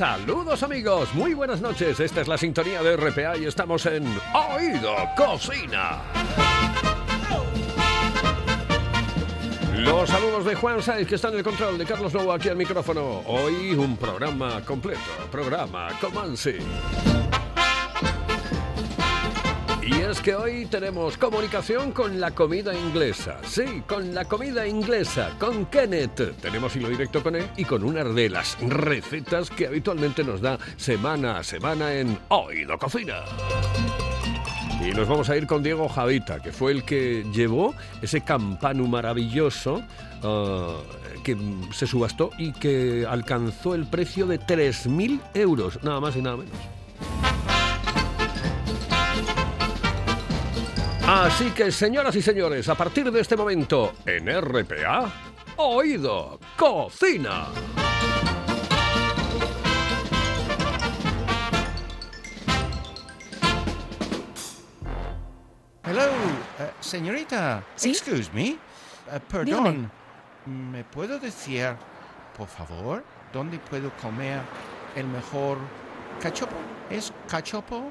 Saludos amigos, muy buenas noches. Esta es la sintonía de RPA y estamos en Oído Cocina. Los saludos de Juan Saiz, que está en el control, de Carlos Lobo aquí al micrófono. Hoy un programa completo, programa Comansi. Y es que hoy tenemos comunicación con la comida inglesa. Sí, con la comida inglesa, con Kenneth. Tenemos hilo directo con él y con una de las recetas que habitualmente nos da semana a semana en Oído Cocina. Y nos vamos a ir con Diego Javita, que fue el que llevó ese campanu maravilloso ah, que se subastó y que alcanzó el precio de 3.000 euros, nada más y nada menos. Así que, señoras y señores, a partir de este momento, en RPA, Oído Cocina. Hello, eh, señorita. ¿Sí? Excuse me. Eh, perdón. Dígame. ¿Me puedo decir, por favor, dónde puedo comer el mejor cachopo? ¿Es cachopo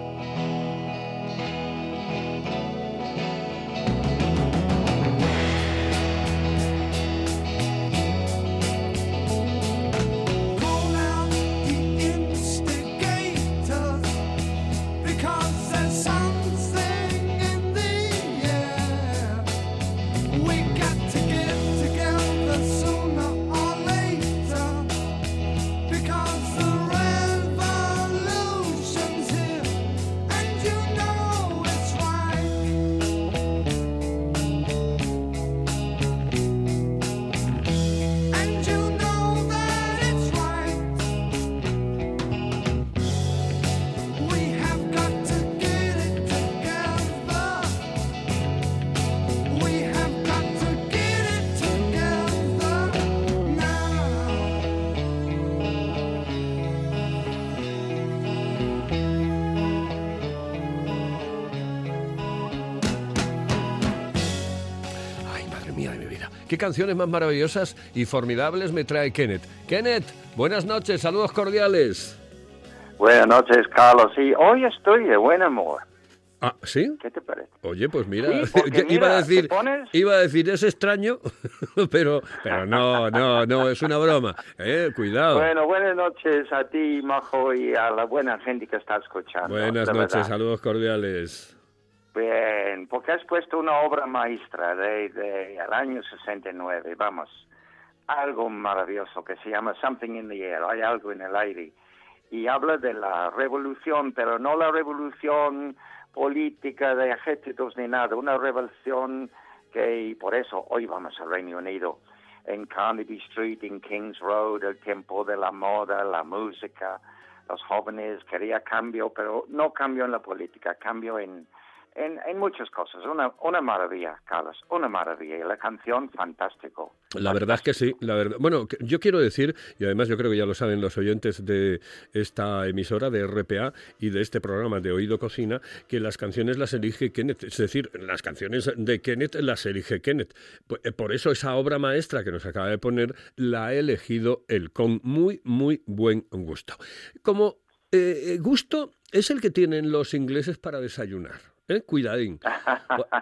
Qué canciones más maravillosas y formidables me trae Kenneth. Kenneth, buenas noches, saludos cordiales. Buenas noches, Carlos. Sí, hoy estoy de buen humor. Ah, ¿sí? ¿Qué te parece? Oye, pues mira, Sí, iba a decir, pones- iba a decir es extraño, pero, pero no, no, no, es una broma. Eh, cuidado. Bueno, buenas noches a ti, Majo, y a la buena gente que está escuchando. Buenas noches, verdad. saludos cordiales. Bien, porque has puesto una obra maestra de, de el año 69, vamos, algo maravilloso que se llama Something in the Air, hay algo en el aire, y habla de la revolución, pero no la revolución política de ejércitos ni nada, una revolución que, por eso hoy vamos al Reino Unido, en Carnaby Street, en Kings Road, el tiempo de la moda, la música, los jóvenes quería cambio, pero no cambio en la política, cambio en en, muchas cosas. Una, una maravilla, Carlos, una maravilla. Y la canción, fantástico. La verdad es que sí, la verdad. Bueno, yo quiero decir, y además yo creo que ya lo saben los oyentes de esta emisora de RPA y de este programa de Oído Cocina, que las canciones las elige Kenneth. Es decir, las canciones de Kenneth las elige Kenneth. Eh, Por eso esa obra maestra que nos acaba de poner la ha elegido él con muy, muy buen gusto. Como eh, gusto es el que tienen los ingleses para desayunar. ¿Eh? Cuidadín.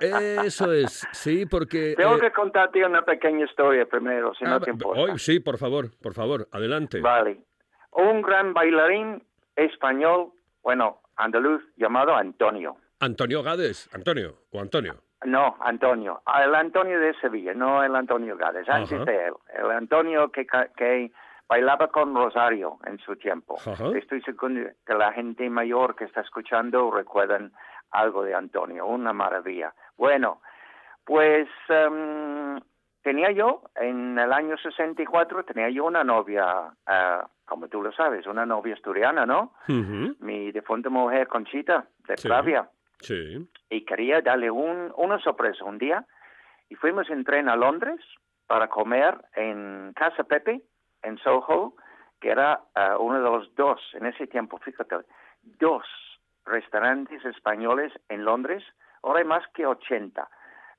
Eso es, sí, porque... Tengo eh, que contarte una pequeña historia primero, si Ah, no te importa. hoy sí, por favor, por favor, adelante. Vale. Un gran bailarín español, bueno, andaluz, llamado Antonio. Antonio Gades, Antonio, o Antonio. No, Antonio. El Antonio de Sevilla, no el Antonio Gades, antes de él. El Antonio que, que bailaba con Rosario en su tiempo. Ajá. Estoy seguro que la gente mayor que está escuchando recuerdan algo de Antonio, una maravilla. Bueno, pues em, tenía yo, en el año 64, tenía yo una novia, ah, como tú lo sabes, una novia asturiana, ¿no? Ujú, Mi difunta mujer Conchita, de Sí. Sí. y quería darle un, una sorpresa un día y fuimos en tren a Londres para comer en Casa Pepe, en Soho, que era ah, uno de los dos, en ese tiempo, fíjate, dos restaurantes españoles en Londres, ahora hay más que 80,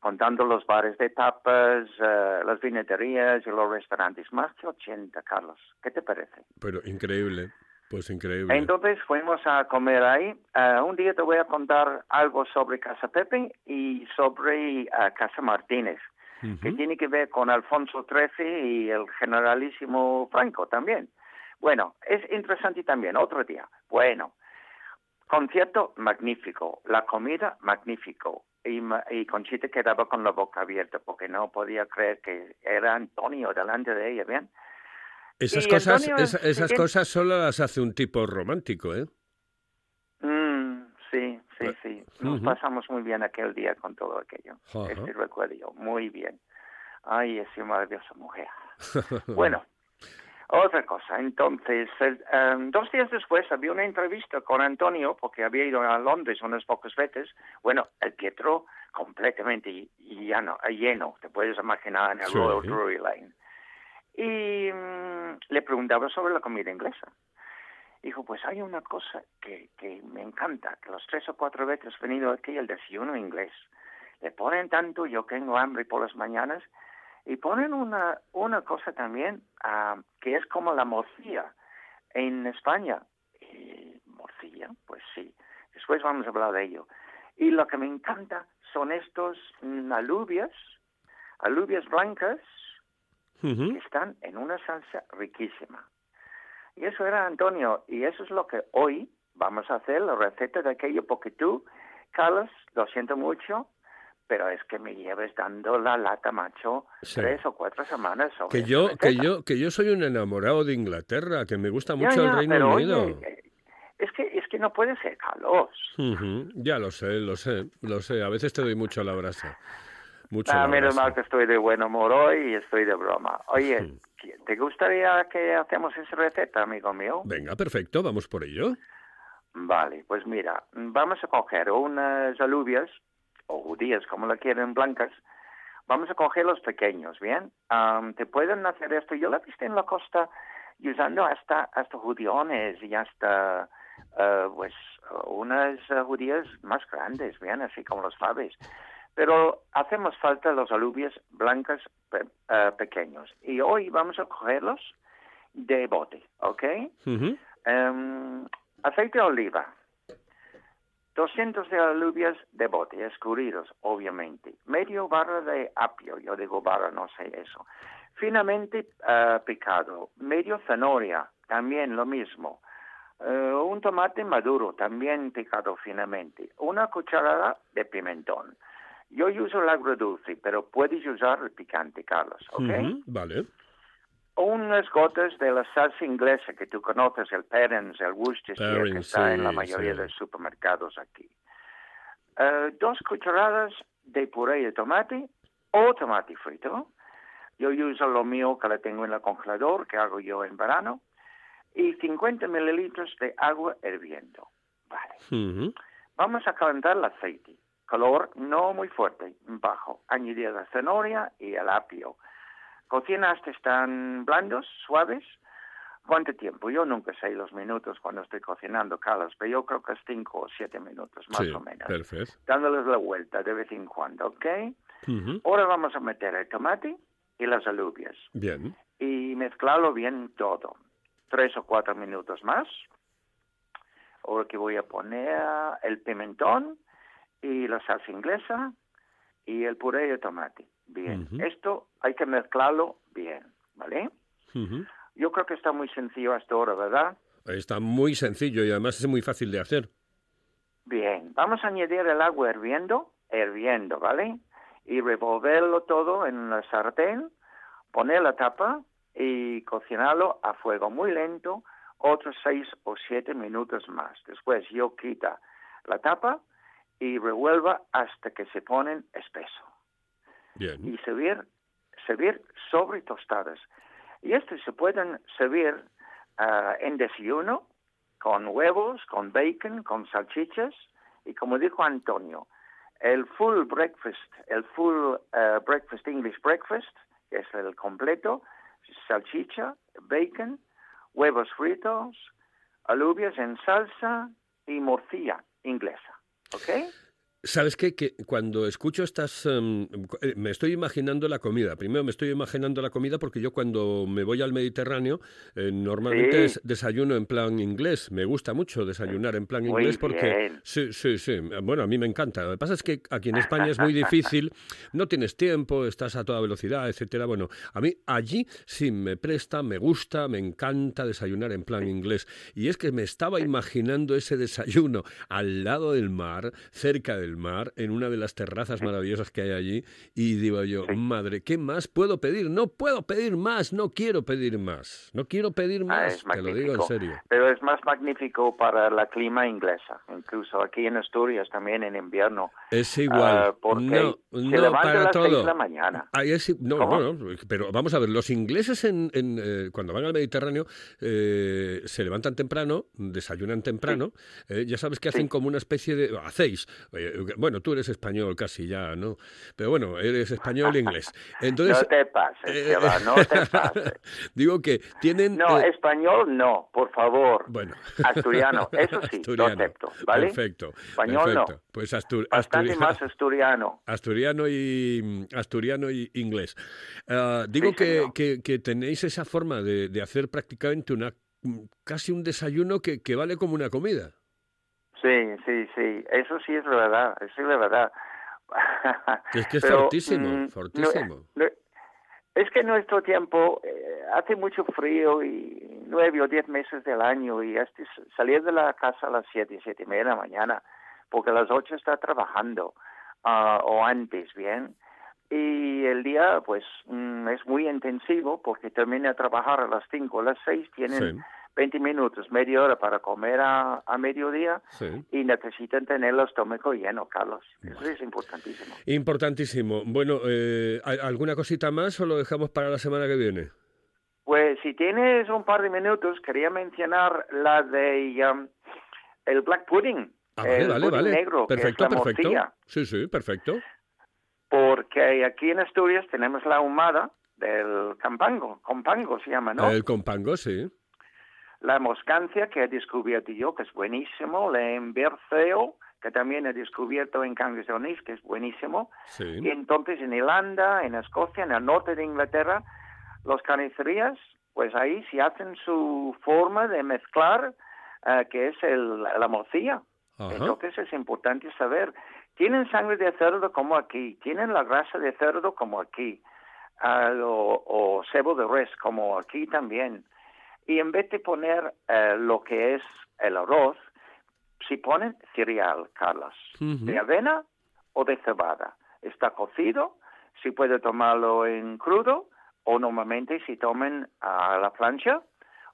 contando los bares de tapas, ah, las vineterías y los restaurantes, más que 80, Carlos. ¿Qué te parece? Pero increíble, pues increíble. Entonces fuimos a comer ahí. Ah, un día te voy a contar algo sobre Casa Pepe y sobre ah, Casa Martínez, que Ujú. tiene que ver con Alfonso XIII y el generalísimo Franco también. Bueno, es interesante también, otro día. Bueno, concierto magnífico, la comida magnífico. Y, y Conchita quedaba con la boca abierta porque no podía creer que era Antonio delante de ella, ¿bien? Esas y cosas, Antonio, esas cosas solo las hace un tipo romántico, ¿eh? Mm, sí, sí, Eh, sí. Nos pasamos muy bien aquel día con todo aquello. Este recuerdo yo, muy bien. Ay, esa maravillosa mujer. Bueno, otra cosa. Entonces, em, dos días después había una entrevista con Antonio, porque había ido a Londres unas pocas veces. Bueno, el Pietro completamente lleno, lleno te puedes imaginar en el Sí. Royal Drury Lane. Y mm, le preguntaba sobre la comida inglesa. Dijo, pues hay una cosa que, que me encanta, que las tres o cuatro veces he venido aquí el desayuno inglés. Le ponen tanto, yo tengo hambre por las mañanas, y ponen una, una cosa también ah, que es como la morcilla en España. Y, ¿Morcilla? Pues sí. Después vamos a hablar de ello. Y lo que me encanta son estos mm, alubias, alubias blancas, que están en una salsa riquísima. Y eso era Antonio, y eso es lo que hoy vamos a hacer, la receta de aquello, porque tú, Carlos, lo siento mucho, pero es que me lleves dando la lata, macho, Sí. tres o cuatro semanas sobre Que yo, que yo, que yo soy un enamorado de Inglaterra, que me gusta mucho ya, el Reino pero Unido. oye, eh, es que, es que no puede ser, Carlos. Ujú, Ya lo sé, lo sé, lo sé. A veces te doy mucho la brasa. Mucho Ah, la menos brasa. mal que estoy de buen humor hoy y estoy de broma. Oye, Hmm. ¿te gustaría que hacemos esa receta, amigo mío? Venga, perfecto, vamos por ello. Vale, pues mira, vamos a coger unas alubias, o judías, como la quieren, blancas. Vamos a coger los pequeños, ¿bien? Am, te pueden hacer esto. Yo la he visto en la costa y usando hasta, hasta judiones y hasta, eh, pues, unas eh, judías más grandes, ¿bien? Así como los faves. Pero hacemos falta los alubias blancas pe- eh, pequeños. Y hoy vamos a cogerlos de bote, ¿ok? Em, aceite de oliva. 200 de alubias de bote, escurridos, obviamente. Medio barra de apio, yo digo barra, no sé eso. Finamente eh, picado. Medio zanahoria, también lo mismo. Eh, un tomate maduro, también picado finamente. Una cucharada de pimentón. Yo uso el agrodulce, pero puedes usar el picante, Carlos, ¿ok? Vale. Unas gotas de la salsa inglesa que tú conoces, el Perrins, el Worcestershire, que Perrins, está en la sí, mayoría sí. de los supermercados aquí. Eh, dos cucharadas de puré de tomate o tomate frito. Yo uso lo mío que la tengo en el congelador, que hago yo en verano. Y 50 mililitros de agua hirviendo. Vale. Ujú. Vamos a calentar el aceite. calor no muy fuerte, bajo. Añadir la zanahoria y el apio. Cocina hasta están blandos, suaves. ¿Cuánto tiempo? Yo nunca sé los minutos cuando estoy cocinando, Carlos, pero yo creo que es cinco o siete minutos, más sí, o menos. perfecto. Dándoles la vuelta de vez en cuando, ¿ok? Ujú. Ahora vamos a meter el tomate y las alubias Bien. y mezclarlo bien todo. Tres o cuatro minutos más. Ahora que voy a poner el pimentón y la salsa inglesa y el puré de tomate. Bien, esto hay que mezclarlo bien, ¿vale? Yo creo que está muy sencillo hasta ahora, ¿verdad? Está muy sencillo y además es muy fácil de hacer. Bien, vamos a añadir el agua hirviendo, hirviendo, ¿vale? Y revolverlo todo en la sartén, poner la tapa y cocinarlo a fuego muy lento otros seis o siete minutos más. Después yo quita la tapa y revuelva hasta que se ponen espeso. Y servir, servir sobre tostadas. Y estos se pueden servir ah, en desayuno, con huevos, con bacon, con salchichas. Y como dijo Antonio, el full breakfast, el full ah, breakfast English breakfast, que es el completo, salchicha, bacon, huevos fritos, alubias en salsa y morcilla inglesa. ¿Ok? ¿Sabes qué? Que cuando escucho estas... em, eh, me estoy imaginando la comida. Primero me estoy imaginando la comida porque yo cuando me voy al Mediterráneo eh, normalmente Sí. desayuno en plan inglés. Me gusta mucho desayunar en plan Muy inglés porque... bien. Sí, sí, sí. Bueno, a mí me encanta. Lo que pasa es que aquí en España es muy difícil. No tienes tiempo, estás a toda velocidad, etcétera. Bueno, a mí allí sí me presta, me gusta, me encanta desayunar en plan inglés. Y es que me estaba imaginando ese desayuno al lado del mar, cerca del mar, en una de las terrazas maravillosas que hay allí. Y digo yo, madre, ¿qué más puedo pedir? No puedo pedir más, no quiero pedir más. No quiero pedir Ah, más, es te lo digo en serio. Pero es más magnífico para la clima inglesa, incluso aquí en Asturias también en invierno. Es igual. Ah, porque no, se no, levanta a para seis todo. de la mañana. Ahí es- no, pero vamos a ver, los ingleses en, en, eh, cuando van al Mediterráneo eh, se levantan temprano, desayunan temprano, eh, ya sabes que hacen Sí. como una especie de... hacéis, bueno, tú eres español casi ya, ¿no? Pero bueno, eres español e inglés. Entonces, no te pases, eh, Seba, no te pases. digo que tienen... No, eh, español no, por favor. bueno. Asturiano, eso sí, lo Asturiano. acepto, ¿vale? Perfecto. Español no. Pues Astur- Asturiano. más asturiano. Asturiano y asturiano y inglés. Ah, digo Sí, que, que- que tenéis esa forma de, de hacer prácticamente una casi un desayuno que, que vale como una comida. Sí, sí, sí, eso sí es la verdad, eso es la verdad. Es que es Pero, fortísimo, mm, no- fortísimo. no- es que en nuestro tiempo eh, hace mucho frío y nueve o diez meses del año y hasta salir de la casa a las siete, siete y media de la mañana, porque a las ocho está trabajando ah, o antes, ¿bien? Y el día, pues, mm, es muy intensivo porque termina de trabajar a las cinco o las seis, tienen Sí. 20 minutos, media hora para comer a, a mediodía Sí. y necesitan tener el estómago lleno, Carlos. Eso es importantísimo. Importantísimo. Bueno, eh, ¿hay ¿alguna cosita más o lo dejamos para la semana que viene? Pues si tienes un par de minutos, quería mencionar la de um, el black pudding, Ah, vale, el vale, pudding vale. negro, perfecto, que es la perfecto. morcilla. Sí, sí, perfecto. Porque aquí en Asturias tenemos la ahumada del campango, compango se llama, ¿no? El compango, sí. La moscancia que he descubierto yo, que es buenísimo, la emberceo, que también he descubierto en Cangas de Onís, que es buenísimo. Sí. Y entonces en Irlanda, en Escocia, en el norte de Inglaterra, los carnicerías, pues ahí sí hacen su forma de mezclar, eh, que es el, la morcilla. Ajá. Entonces es importante saber, tienen sangre de cerdo como aquí, tienen la grasa de cerdo como aquí, ah, o, o cebo de res como aquí también. Y en vez de poner eh, lo que es el arroz, si ponen cereal, Carlos, de avena o de cebada. Está cocido, si puede tomarlo en crudo o normalmente si tomen a la plancha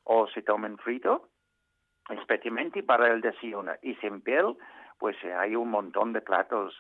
o si tomen frito, especialmente para el desayuno. Y sin piel, pues eh, hay un montón de platos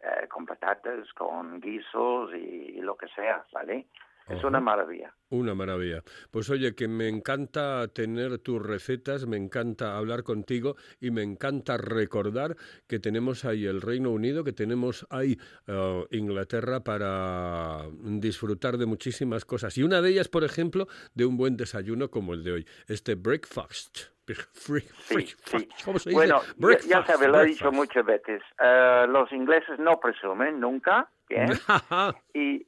eh, con patatas, con guisos y, lo que sea, ¿vale? Es una maravilla. Una maravilla. Pues oye, que me encanta tener tus recetas, me encanta hablar contigo y me encanta recordar que tenemos ahí el Reino Unido, que tenemos ahí eh, Inglaterra para disfrutar de muchísimas cosas. Y una de ellas, por ejemplo, de un buen desayuno como el de hoy. Este breakfast. Bre- Sí, breakfast. sí. ¿Cómo se dice? Bueno, ya- sabes, lo he dicho muchas veces. eh, los ingleses no presumen nunca, bien, y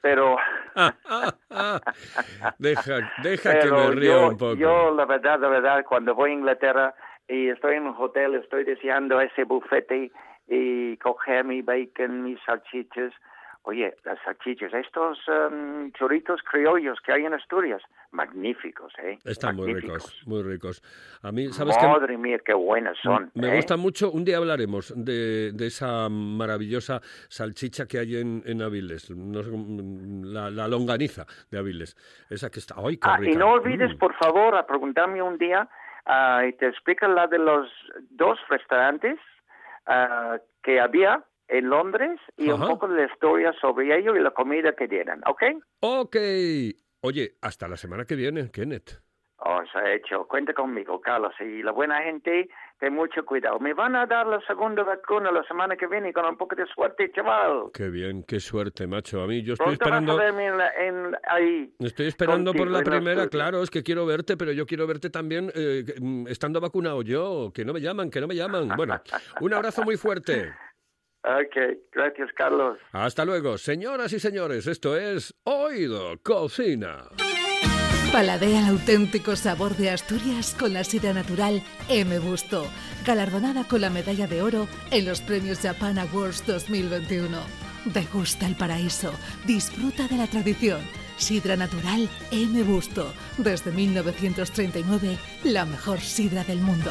pero deja deja que me ría yo, un poco. yo, la verdad, la verdad, cuando voy a Inglaterra y estoy en un hotel, estoy deseando ese bufete y coger mi bacon, mis salchichas. Oye, las salchichas, estos em, choritos criollos que hay en Asturias, magníficos, ¿eh? Están muy ricos, muy ricos. A mí, ¿sabes? Madre mía, qué buenas son. Me ¿eh? gusta mucho, un día hablaremos de, de esa maravillosa salchicha que hay en, en Aviles, no sé, mm, la, la longaniza de Aviles, esa que está, ¡ay, qué Ah, y no olvides, Mm. por favor, a preguntarme un día ah, y te explica la de los dos restaurantes ah, que había en Londres y un Ajá. poco de la historia sobre ello y la comida que dieran, ¿ok? Ok, oye, hasta la semana que viene, Kenneth. Os ha hecho, cuenta conmigo, Carlos, y la buena gente, ten mucho cuidado. Me van a dar la segunda vacuna la semana que viene con un poco de suerte, chaval. Qué bien, qué suerte, macho. A mí, yo estoy Pronto vas a esperando... verme en la- en- ahí. Estoy esperando por contigo la en los primera, claro, es que quiero verte, pero yo quiero verte también eh, mm, estando vacunado yo, que no me llaman, que no me llaman. Bueno, un abrazo muy fuerte. Ok, gracias, Carlos. Hasta luego, señoras y señores, esto es Oído Cocina. Paladea el auténtico sabor de Asturias con la sidra natural M. Busto, galardonada con la medalla de oro en los premios Japan Awards 2021. Degusta el paraíso, disfruta de la tradición. Sidra natural M. Busto, desde 1939, la mejor sidra del mundo.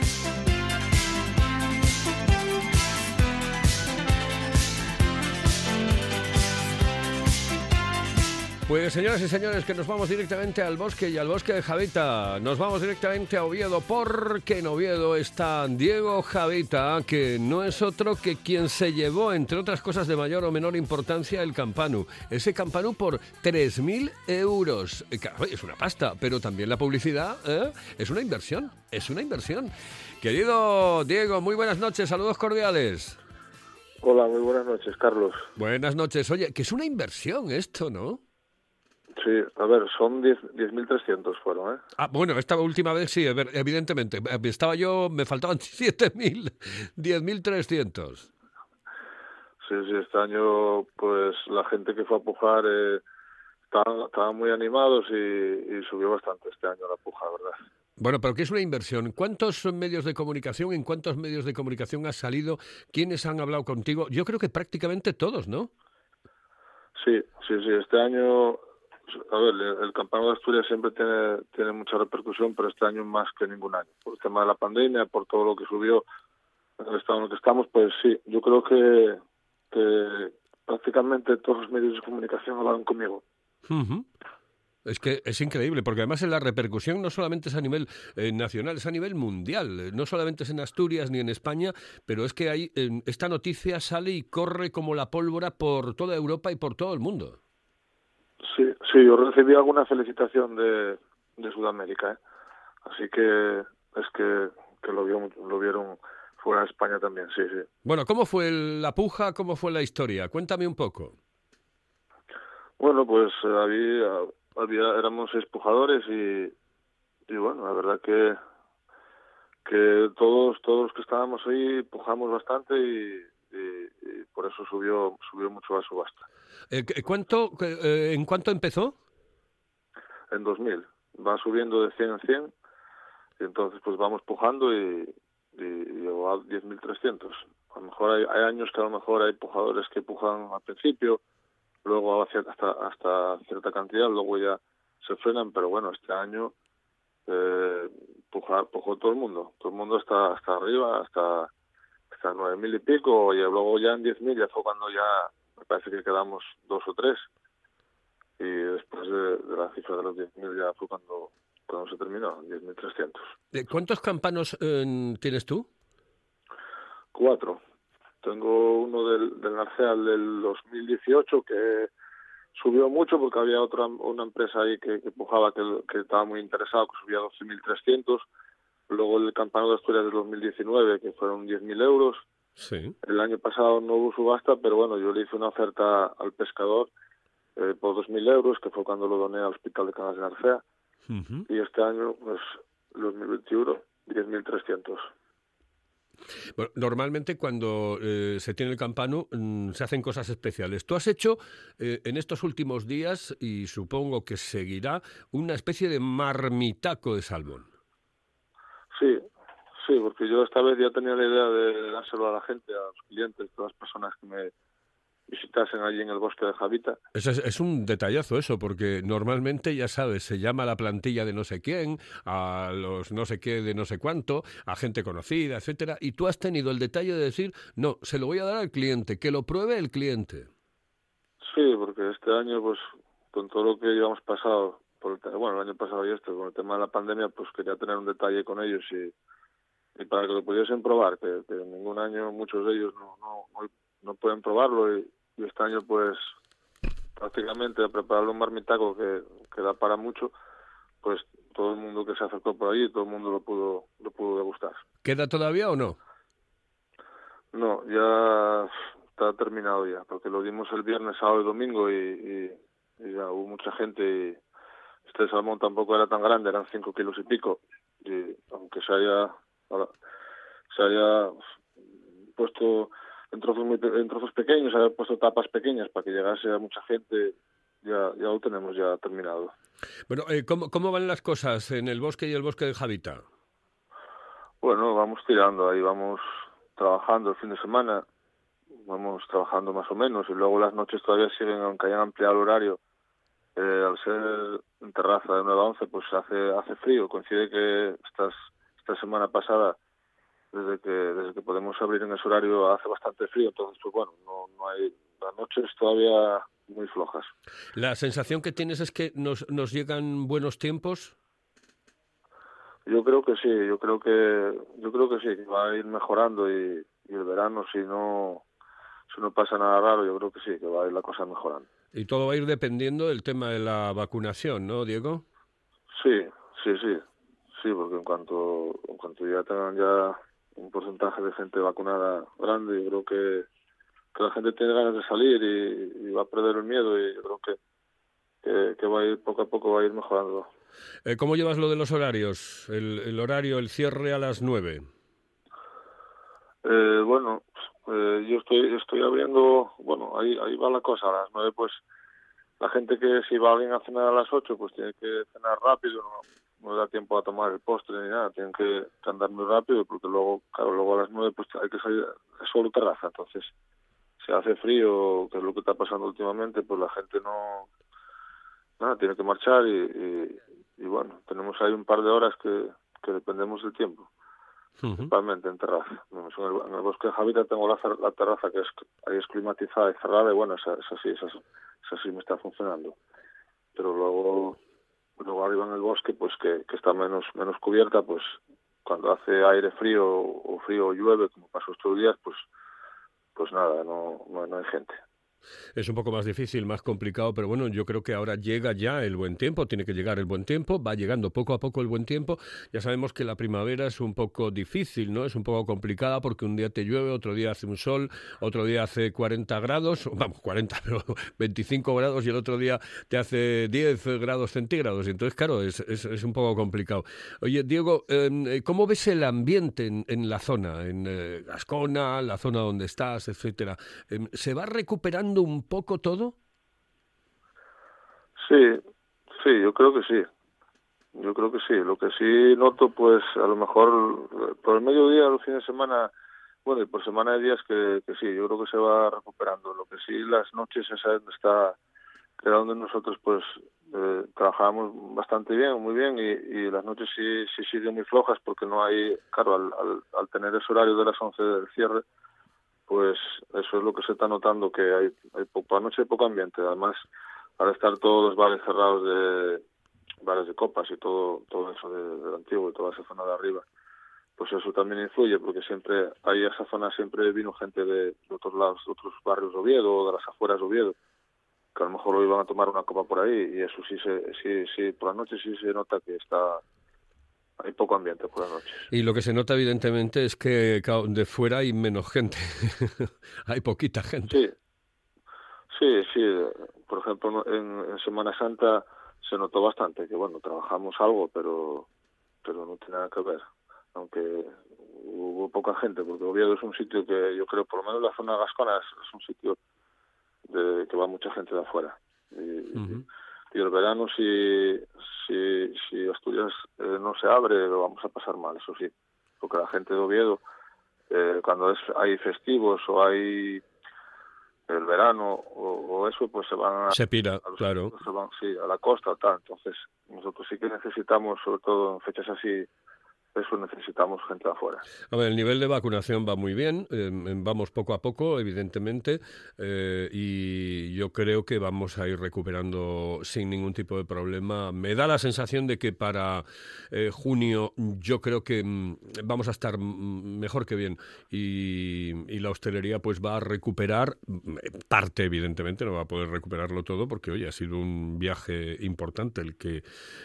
Pues señoras y señores, que nos vamos directamente al bosque y al bosque de Javita. Nos vamos directamente a Oviedo porque en Oviedo está Diego Javita, que no es otro que quien se llevó, entre otras cosas de mayor o menor importancia, el Campanu. Ese Campanu por 3.000 euros. Eh, Es una pasta, pero también la publicidad ¿eh? es una inversión, es una inversión. Querido Diego, muy buenas noches, saludos cordiales. Hola, muy buenas noches, Carlos. Buenas noches. Oye, que es una inversión esto, ¿no? Sí, a ver, son 10 10.300 fueron, ¿eh? Ah, bueno, esta última vez sí, ev- evidentemente. Eh, Estaba yo, me faltaban 7.000, 10.300. Sí, sí, este año, pues la gente que fue a pujar eh, estaban, estaban muy animados y, y subió bastante este año la puja, ¿verdad? Bueno, pero ¿qué es una inversión? ¿Cuántos medios de comunicación, en cuántos medios de comunicación has salido? ¿Quiénes han hablado contigo? Yo creo que prácticamente todos, ¿no? Sí, sí, sí, este año, a ver, el, Campanario de Asturias siempre tiene, mucha repercusión, pero este año más que ningún año. Por el tema de la pandemia, por todo lo que subió en el estado en el que estamos, pues sí, yo creo que, que prácticamente todos los medios de comunicación hablaron conmigo. Es que es increíble, porque además la repercusión no solamente es a nivel eh, nacional, es a nivel mundial. No solamente es en Asturias ni en España, pero es que hay, esta noticia sale y corre como la pólvora por toda Europa y por todo el mundo. Sí, sí, yo recibí alguna felicitación de, de Sudamérica, ¿eh? así que es que, que lo, vio, lo vieron fuera de España también, sí, sí. Bueno, ¿cómo fue el- la puja? ¿Cómo fue la historia? Cuéntame un poco. Bueno, pues eh, había, había éramos seis pujadores y, y bueno, la verdad que, que todos todos los que estábamos ahí pujamos bastante y, y- y por eso subió subió mucho la subasta. Eh, ¿qué- ¿cuánto, eh, ¿En cuánto empezó? En 2000 va subiendo de 100 en 100 y entonces pues vamos pujando y, y, y a 10.300. A lo mejor hay, hay años que a lo mejor hay pujadores que pujan al principio, luego hacia- hasta hasta cierta cantidad, luego ya se frenan, pero bueno, este año eh, pujar, pujó todo el mundo, todo el mundo hasta hasta arriba, hasta hasta 9.000 y pico, y luego ya en 10.000 ya fue cuando ya me parece que quedamos dos o tres, y después de, de la cifra de los 10.000 ya fue cuando, cuando se terminó, 10.300. Eh, ¿Cuántos campanos eh, tienes tú? Cuatro. Tengo uno del, del Narceal del 2018 que subió mucho porque había otra una empresa ahí que, que pujaba que, que estaba muy interesado, que subía 12.300. Luego el campano de Asturias del 2019 que fueron 10.000 euros. Sí. El año pasado no hubo subasta, pero bueno, yo le hice una oferta al pescador eh, por 2.000 euros, que fue cuando lo doné al Hospital de Canas de Narcea. Y este año, pues, 2021, 10.300. Bueno, normalmente cuando eh, se tiene el campano mm, se hacen cosas especiales. Tú has hecho eh, en estos últimos días, y supongo que seguirá, una especie de marmitaco de salmón. Sí, sí, porque yo esta vez ya tenía la idea de dárselo a la gente, a los clientes, a todas las personas que me visitasen allí en el bosque de Javita. Es, un detallazo eso, porque normalmente, ya sabes, se llama a la plantilla de no sé quién, a los no sé qué de no sé cuánto, a gente conocida, etcétera, y tú has tenido el detalle de decir, no, se lo voy a dar al cliente, que lo pruebe el cliente. Sí, porque este año, pues, con todo lo que llevamos pasado, por el bueno, el año pasado y este, con el tema de la pandemia, pues quería tener un detalle con ellos y, y para que lo pudiesen probar, que, que en ningún año muchos de ellos no, no, no, no pueden probarlo y, y este año, pues, prácticamente a prepararle un marmitaco que, que da para mucho, pues todo el mundo que se acercó por allí, todo el mundo lo pudo, lo pudo degustar. ¿Queda todavía o no? No, ya está terminado ya, porque lo dimos el viernes, sábado y domingo y, y- y ya hubo mucha gente y este salmón tampoco era tan grande, eran cinco kilos y pico y aunque se haya se haya puesto en trozos muy en trozos pequeños, se haya puesto tapas pequeñas para que llegase a mucha gente, ya ya lo tenemos ya terminado. Bueno, eh, ¿cómo, ¿cómo van las cosas en el bosque y el bosque de Javita? Bueno, vamos tirando ahí, vamos trabajando el fin de semana, vamos trabajando más o menos y luego las noches todavía siguen, aunque hayan ampliado el horario, eh, al ser en terraza de 9 a 11, pues hace hace frío. Coincide que estas, esta semana pasada, desde que desde que podemos abrir en ese horario, hace bastante frío, entonces pues bueno, no, no hay las noches todavía muy flojas. ¿La sensación que tienes es que nos, nos llegan buenos tiempos? Yo creo que sí, yo creo que yo creo que sí, que va a ir mejorando y, y el verano si no si no pasa nada raro, yo creo que sí, que va a ir la cosa mejorando. Y todo va a ir dependiendo del tema de la vacunación, ¿no, Diego? Sí, sí, sí, sí, porque en cuanto en cuanto ya tengan ya un porcentaje de gente vacunada grande, yo creo que, que la gente tiene ganas de salir y, y va a perder el miedo y yo creo que, que que va a ir poco a poco va a ir mejorando. Eh, ¿Cómo llevas lo de los horarios? El, el horario, el cierre a las nueve. Eh, bueno, eh, yo estoy estoy abriendo, bueno, ahí ahí va la cosa, a las nueve pues la gente que si va alguien a cenar a las ocho pues tiene que cenar rápido, no, da tiempo a tomar el postre ni nada, tienen que, andar muy rápido porque luego, claro, luego a las nueve pues hay que salir, es solo terraza, entonces si hace frío, que es lo que está pasando últimamente, pues la gente no, nada, tiene que marchar y, y, bueno, tenemos ahí un par de horas que dependemos del tiempo principalmente en terraza. En el, bosque de Javita tengo la, terraza que es, ahí es climatizada y cerrada y bueno, esa, esa sí, esa sí me está funcionando. Pero luego, luego arriba en el bosque, pues que, que está menos, menos cubierta, pues cuando hace aire frío o frío o llueve, como pasó estos días, pues pues nada, no, no, no hay gente. Es un poco más difícil, más complicado, pero bueno, yo creo que ahora llega ya el buen tiempo, tiene que llegar el buen tiempo, va llegando poco a poco el buen tiempo. Ya sabemos que la primavera es un poco difícil, ¿no? Es un poco complicada porque un día te llueve, otro día hace un sol, otro día hace 40 grados, vamos, 40, pero 25 grados y el otro día te hace 10 grados centígrados. Entonces, claro, es, es, es un poco complicado. Oye, Diego, eh, ¿cómo ves el ambiente en, en la zona, en eh, Gascona, la zona donde estás, etcétera? Em, ¿Se va recuperando un poco todo? Sí, sí, yo creo que sí. Yo creo que sí. Lo que sí noto, pues a lo mejor eh, por el mediodía, los fines de semana, bueno, y por semana de días que, sí, yo creo que se va recuperando. Lo que sí, las noches esa está, que era donde nosotros pues eh, trabajábamos bastante bien, muy bien, y, y las noches sí, sí siguen muy flojas porque no hay, claro, al, al, al tener ese horario de las 11 del cierre, pues eso es lo que se está notando, que hay, hay poco, anoche hay poco ambiente. Además, al estar todos los bares cerrados de bares de copas y todo todo eso de- del antiguo y toda esa zona de arriba, pues eso también influye, porque siempre hay esa zona, siempre vino gente de, de otros lados, de otros barrios de Oviedo o de las afueras de Oviedo, que a lo mejor lo iban a tomar una copa por ahí y eso sí, se, sí, sí, por la noche sí se nota que está hay poco ambiente por la noche. Y lo que se nota evidentemente es que de fuera hay menos gente, hay poquita gente. Sí, sí, sí. Por ejemplo, en, en Semana Santa se notó bastante que, bueno, trabajamos algo, pero, pero no tiene nada que ver. Aunque hubo poca gente, porque Oviedo es un sitio que yo creo, por lo menos la zona gascona es, es un sitio de que va mucha gente de afuera. Y el verano, si, si, si Asturias eh, no se abre, lo vamos a pasar mal, eso sí. Porque la gente de Oviedo, eh, cuando es, hay festivos o hay el verano o, o eso, pues se van a, Se pira, a los- claro. se van, sí, a la costa tal. Entonces, nosotros sí que necesitamos, sobre todo en fechas así, eso necesitamos gente afuera. A ver, el nivel de vacunación va muy bien, eh, vamos poco a poco, evidentemente, eh, y yo creo que vamos a ir recuperando sin ningún tipo de problema. Me da la sensación de que para eh, junio yo creo que mm, vamos a estar mm, mejor que bien y, y la hostelería pues va a recuperar mm, parte, evidentemente, no va a poder recuperarlo todo porque, oye, ha sido un viaje importante el que,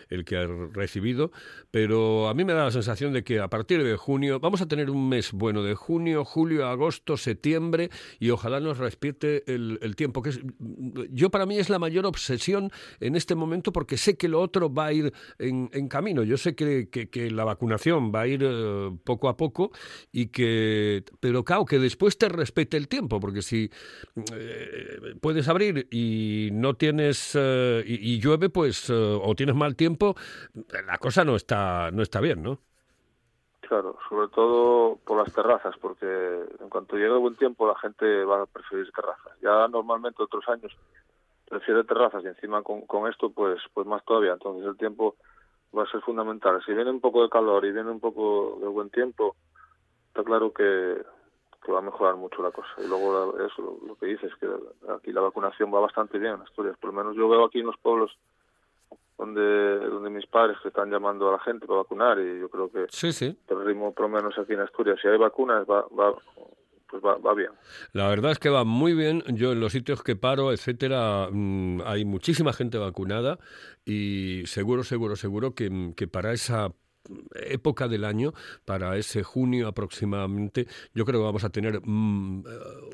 el que ha recibido, pero a mí me da la sensación de que a partir de junio vamos a tener un mes bueno de junio, julio, agosto, septiembre y ojalá nos respete el, el tiempo que es yo para mí es la mayor obsesión en este momento porque sé que lo otro va a ir en, en camino. Yo sé que, que- la vacunación va a ir eh, poco a poco y que pero claro que después te respete el tiempo porque si eh, puedes abrir y no tienes eh, y, llueve pues o tienes mal tiempo la cosa no está no está bien, ¿no? Claro, sobre todo por las terrazas, porque en cuanto llegue el buen tiempo la gente va a preferir terrazas. Ya normalmente otros años prefiere terrazas y encima con, con esto pues pues más todavía. Entonces el tiempo va a ser fundamental. Si viene un poco de calor y viene un poco de buen tiempo, está claro que, va a mejorar mucho la cosa. Y luego eso, lo, lo que dices, que aquí la vacunación va bastante bien en Asturias. Por lo menos yo veo aquí en los pueblos donde donde mis padres que están llamando a la gente para vacunar y yo creo que Sí, sí. el ritmo por lo menos aquí en Asturias si hay vacunas va va pues va, va bien La verdad es que va muy bien. Yo en los sitios que paro, etcétera, mm, hay muchísima gente vacunada y seguro, seguro, seguro que, que para esa época del año, para ese junio aproximadamente, yo creo que vamos a tener mm, eh,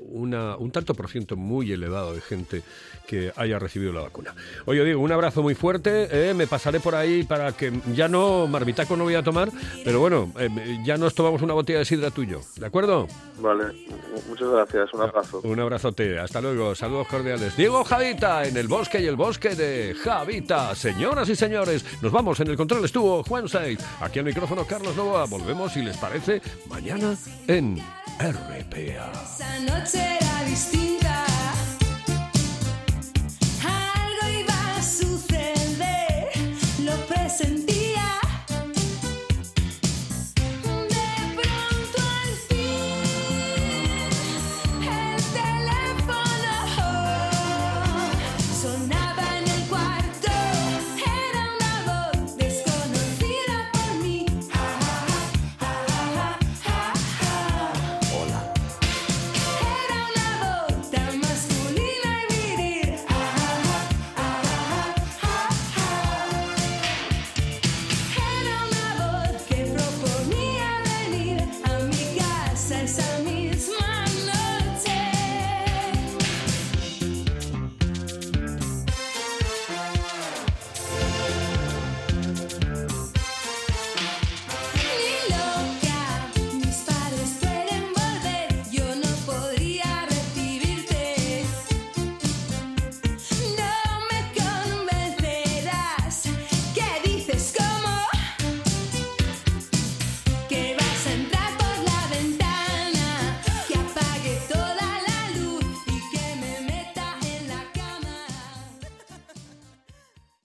una, un tanto por ciento muy elevado de gente que haya recibido la vacuna. Oye, Diego, un abrazo muy fuerte. eh, me pasaré por ahí para que ya no, marbitaco no voy a tomar, pero bueno, eh, ya nos tomamos una botella de sidra tuyo, ¿de acuerdo? vale mu- muchas gracias un abrazo Un abrazote, hasta luego, saludos cordiales. Diego Javita en el bosque y el bosque de Javita. Señoras y señores, nos vamos en el control estuvo Juan Saiz. Aquí al micrófono Carlos Novoa. Volvemos, si les parece, mañana en RPA.